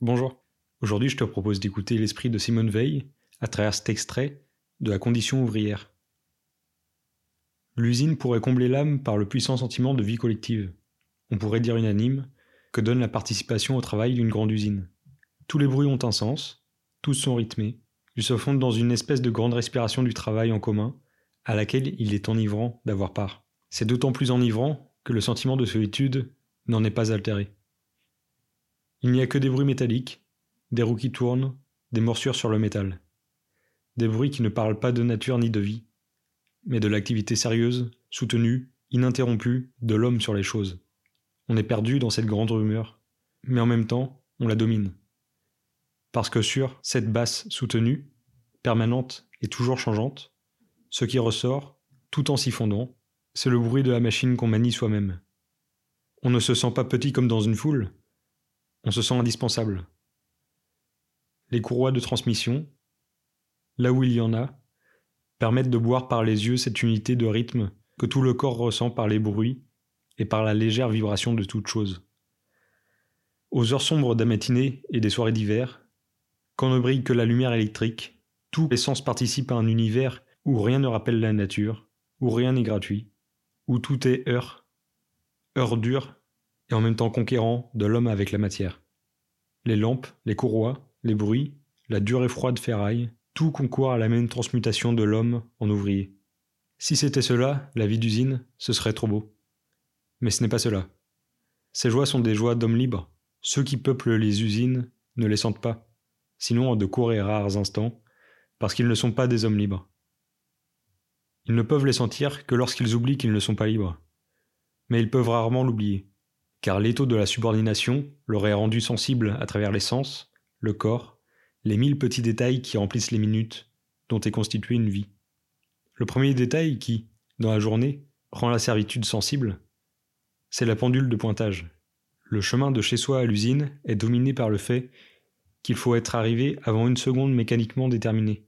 Bonjour. Aujourd'hui, je te propose d'écouter l'esprit de Simone Veil à travers cet extrait de La condition ouvrière. L'usine pourrait combler l'âme par le puissant sentiment de vie collective. On pourrait dire unanime que donne la participation au travail d'une grande usine. Tous les bruits ont un sens, tous sont rythmés, ils se fondent dans une espèce de grande respiration du travail en commun à laquelle il est enivrant d'avoir part. C'est d'autant plus enivrant que le sentiment de solitude n'en est pas altéré. Il n'y a que des bruits métalliques, des roues qui tournent, des morsures sur le métal. Des bruits qui ne parlent pas de nature ni de vie, mais de l'activité sérieuse, soutenue, ininterrompue de l'homme sur les choses. On est perdu dans cette grande rumeur, mais en même temps, on la domine. Parce que sur cette basse soutenue, permanente et toujours changeante, ce qui ressort, tout en s'y fondant, c'est le bruit de la machine qu'on manie soi-même. On ne se sent pas petit comme dans une foule, on se sent indispensable. Les courroies de transmission, là où il y en a, permettent de boire par les yeux cette unité de rythme que tout le corps ressent par les bruits et par la légère vibration de toute chose. Aux heures sombres la matinée et des soirées d'hiver, quand ne brille que la lumière électrique, tous les sens participent à un univers où rien ne rappelle la nature, où rien n'est gratuit, où tout est heure, heure dure et en même temps conquérant de l'homme avec la matière. Les lampes, les courroies, les bruits, la dure et froide ferraille, tout concourt à la même transmutation de l'homme en ouvrier. Si c'était cela, la vie d'usine, ce serait trop beau. Mais ce n'est pas cela. Ces joies sont des joies d'hommes libres. Ceux qui peuplent les usines ne les sentent pas, sinon en de courts et rares instants, parce qu'ils ne sont pas des hommes libres. Ils ne peuvent les sentir que lorsqu'ils oublient qu'ils ne sont pas libres. Mais ils peuvent rarement l'oublier car l'étau de la subordination l'aurait rendu sensible à travers les sens, le corps, les mille petits détails qui remplissent les minutes dont est constituée une vie. Le premier détail qui, dans la journée, rend la servitude sensible, c'est la pendule de pointage. Le chemin de chez soi à l'usine est dominé par le fait qu'il faut être arrivé avant une seconde mécaniquement déterminée.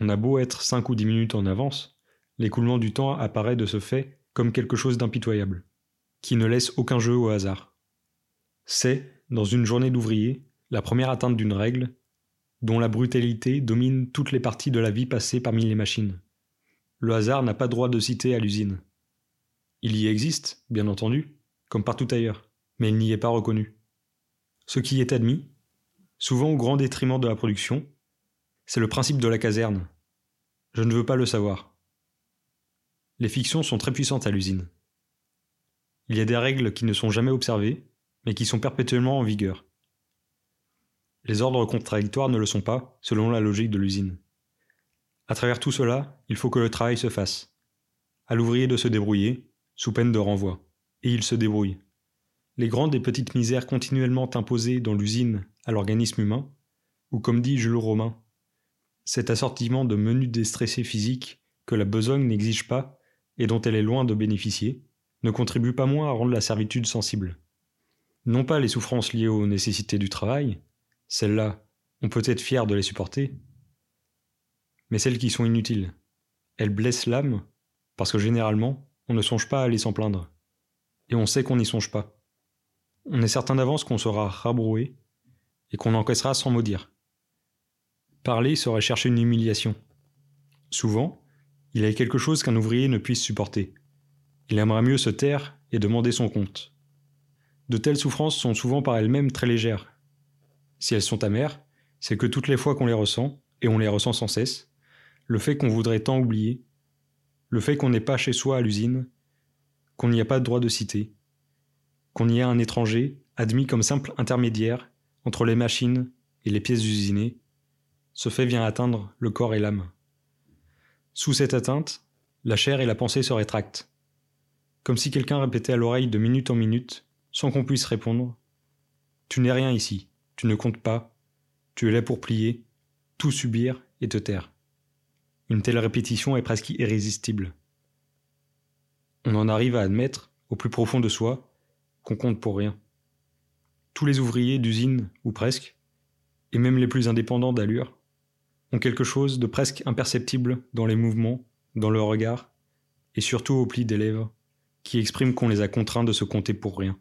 On a beau être cinq ou dix minutes en avance, l'écoulement du temps apparaît de ce fait comme quelque chose d'impitoyable qui ne laisse aucun jeu au hasard. C'est, dans une journée d'ouvrier, la première atteinte d'une règle, dont la brutalité domine toutes les parties de la vie passée parmi les machines. Le hasard n'a pas droit de citer à l'usine. Il y existe, bien entendu, comme partout ailleurs, mais il n'y est pas reconnu. Ce qui est admis, souvent au grand détriment de la production, c'est le principe de la caserne. Je ne veux pas le savoir. Les fictions sont très puissantes à l'usine. Il y a des règles qui ne sont jamais observées, mais qui sont perpétuellement en vigueur. Les ordres contradictoires ne le sont pas, selon la logique de l'usine. À travers tout cela, il faut que le travail se fasse. À l'ouvrier de se débrouiller, sous peine de renvoi. Et il se débrouille. Les grandes et petites misères continuellement imposées dans l'usine à l'organisme humain, ou comme dit Jules Romain, cet assortiment de menus déstressés physiques que la besogne n'exige pas et dont elle est loin de bénéficier, ne contribue pas moins à rendre la servitude sensible. Non pas les souffrances liées aux nécessités du travail, celles-là, on peut être fier de les supporter, mais celles qui sont inutiles. Elles blessent l'âme, parce que généralement, on ne songe pas à aller s'en plaindre. Et on sait qu'on n'y songe pas. On est certain d'avance qu'on sera rabroué, et qu'on encaissera sans maudire. Parler serait chercher une humiliation. Souvent, il y a quelque chose qu'un ouvrier ne puisse supporter. Il aimerait mieux se taire et demander son compte. De telles souffrances sont souvent par elles-mêmes très légères. Si elles sont amères, c'est que toutes les fois qu'on les ressent, et on les ressent sans cesse, le fait qu'on voudrait tant oublier, le fait qu'on n'est pas chez soi à l'usine, qu'on n'y a pas de droit de citer, qu'on y a un étranger admis comme simple intermédiaire entre les machines et les pièces usinées, ce fait vient atteindre le corps et l'âme. Sous cette atteinte, la chair et la pensée se rétractent comme si quelqu'un répétait à l'oreille de minute en minute, sans qu'on puisse répondre Tu n'es rien ici, tu ne comptes pas, tu es là pour plier, tout subir et te taire. Une telle répétition est presque irrésistible. On en arrive à admettre, au plus profond de soi, qu'on compte pour rien. Tous les ouvriers d'usine, ou presque, et même les plus indépendants d'allure, ont quelque chose de presque imperceptible dans les mouvements, dans le regard, et surtout au pli des lèvres, qui expriment qu'on les a contraints de se compter pour rien.